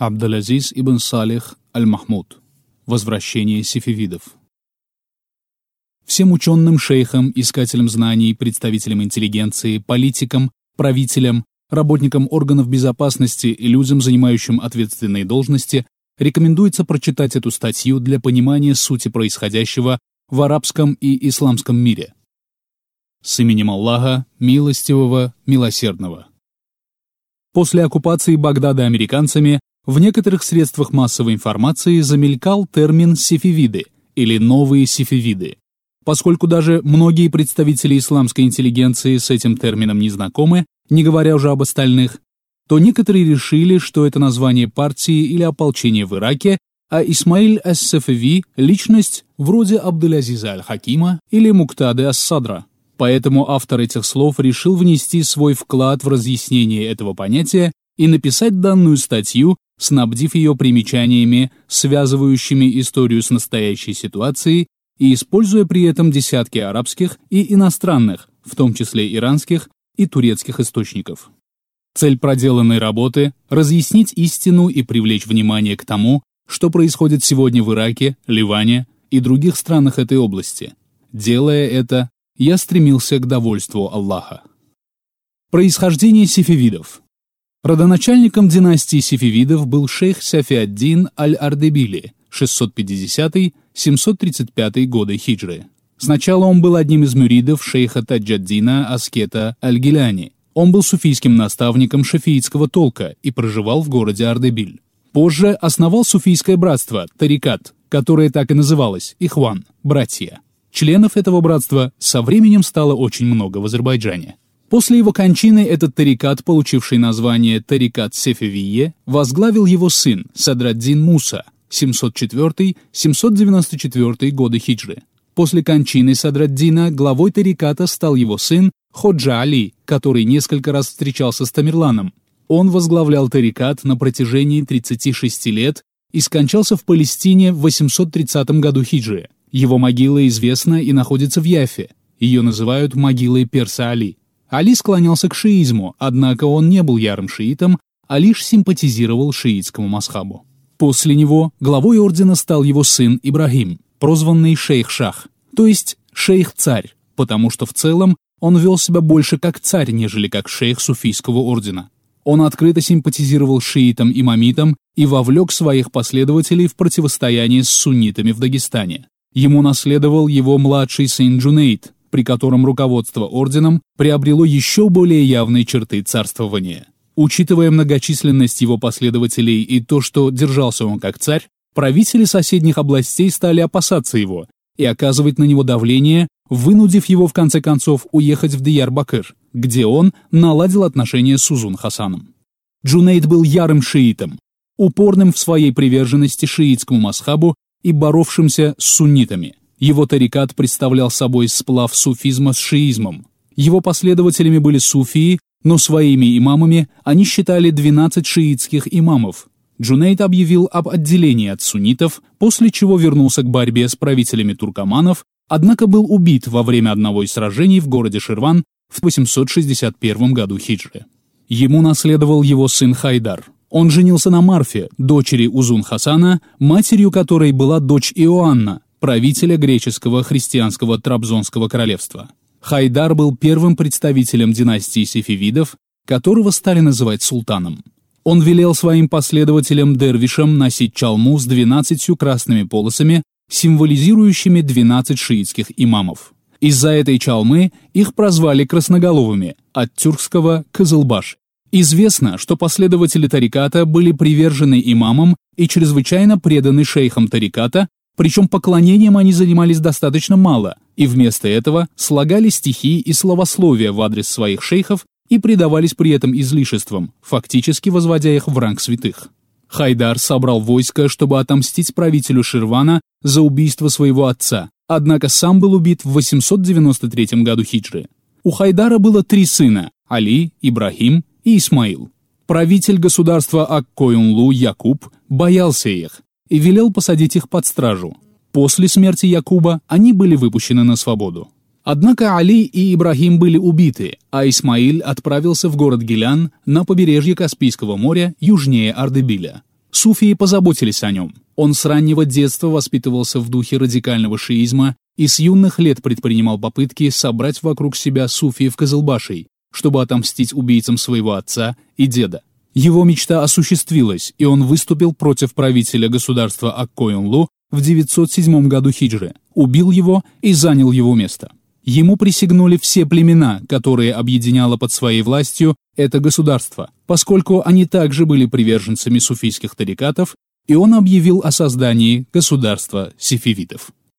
Абдалязиз ибн Салих аль-Махмуд. Возвращение сифивидов. Всем ученым, шейхам, искателям знаний, представителям интеллигенции, политикам, правителям, работникам органов безопасности и людям, занимающим ответственные должности, рекомендуется прочитать эту статью для понимания сути происходящего в арабском и исламском мире. С именем Аллаха, милостивого, милосердного. После оккупации Багдада американцами в некоторых средствах массовой информации замелькал термин «сифивиды» или «новые сифивиды». Поскольку даже многие представители исламской интеллигенции с этим термином не знакомы, не говоря уже об остальных, то некоторые решили, что это название партии или ополчения в Ираке, а Исмаиль ас-Сафави – личность вроде Абдулязиза аль-Хакима или Муктады ас-Садра. Поэтому автор этих слов решил внести свой вклад в разъяснение этого понятия и написать данную статью, снабдив ее примечаниями, связывающими историю с настоящей ситуацией и используя при этом десятки арабских и иностранных, в том числе иранских и турецких источников. Цель проделанной работы – разъяснить истину и привлечь внимание к тому, что происходит сегодня в Ираке, Ливане и других странах этой области. Делая это, я стремился к довольству Аллаха. Происхождение сифивидов Родоначальником династии сифивидов был шейх Сафиаддин аль-Ардебили 650-735 годы хиджры. Сначала он был одним из мюридов шейха Таджаддина Аскета аль-Гиляни. Он был суфийским наставником шафиитского толка и проживал в городе Ардебиль. Позже основал суфийское братство, Тарикат, которое так и называлось, Ихван, братья. Членов этого братства со временем стало очень много в Азербайджане. После его кончины этот тарикат, получивший название Тарикат Сефевие, возглавил его сын Садраддин Муса 704-794 годы хиджры. После кончины Садраддина главой тариката стал его сын Ходжа Али, который несколько раз встречался с Тамерланом. Он возглавлял тарикат на протяжении 36 лет и скончался в Палестине в 830 году хиджры. Его могила известна и находится в Яфе. Ее называют могилой Перса Али. Али склонялся к шиизму, однако он не был ярым шиитом, а лишь симпатизировал шиитскому масхабу. После него главой ордена стал его сын Ибрагим, прозванный шейх-шах, то есть шейх-царь, потому что в целом он вел себя больше как царь, нежели как шейх суфийского ордена. Он открыто симпатизировал шиитам-имамитам и вовлек своих последователей в противостояние с суннитами в Дагестане. Ему наследовал его младший сын Джунейд, при котором руководство орденом приобрело еще более явные черты царствования. Учитывая многочисленность его последователей и то, что держался он как царь, правители соседних областей стали опасаться его и оказывать на него давление, вынудив его в конце концов уехать в Диярбакыр, где он наладил отношения с Узун Хасаном. Джунейд был ярым шиитом, упорным в своей приверженности шиитскому мазхабу и боровшимся с суннитами. Его тарикат представлял собой сплав суфизма с шиизмом. Его последователями были суфии, но своими имамами они считали 12 шиитских имамов. Джунейд объявил об отделении от суннитов, после чего вернулся к борьбе с правителями туркоманов, однако был убит во время одного из сражений в городе Ширван в 861 году хиджры. Ему наследовал его сын Хайдар. Он женился на Марфе, дочери Узун Хасана, матерью которой была дочь Иоанна, правителя греческого христианского Трабзонского королевства. Хайдар был первым представителем династии сефевидов, которого стали называть султаном. Он велел своим последователям дервишам носить чалму с двенадцатью красными полосами, символизирующими 12 шиитских имамов. Из-за этой чалмы их прозвали красноголовыми, от тюркского «кызылбаш». Известно, что последователи тариката были привержены имамам и чрезвычайно преданы шейхам тариката, причем поклонением они занимались достаточно мало, и вместо этого слагали стихи и словословия в адрес своих шейхов и предавались при этом излишествам, фактически возводя их в ранг святых. Хайдар собрал войско, чтобы отомстить правителю Ширвана за убийство своего отца, однако сам был убит в 893 году хиджры. У Хайдара было три сына – Али, Ибрахим и Исмаил. Правитель государства Аккоюнлу Якуб боялся их и велел посадить их под стражу. После смерти Якуба они были выпущены на свободу. Однако Али и Ибрахим были убиты, а Исмаиль отправился в город Гилян на побережье Каспийского моря южнее Ардебиля. Суфии позаботились о нем. Он с раннего детства воспитывался в духе радикального шиизма и с юных лет предпринимал попытки собрать вокруг себя суфиев Кызылбашей, чтобы отомстить убийцам своего отца и деда. Его мечта осуществилась, и он выступил против правителя государства Аккоинлу в 907 году хиджры, убил его и занял его место. Ему присягнули все племена, которые объединяло под своей властью это государство, поскольку они также были приверженцами суфийских тарикатов, и он объявил о создании государства сефевитов.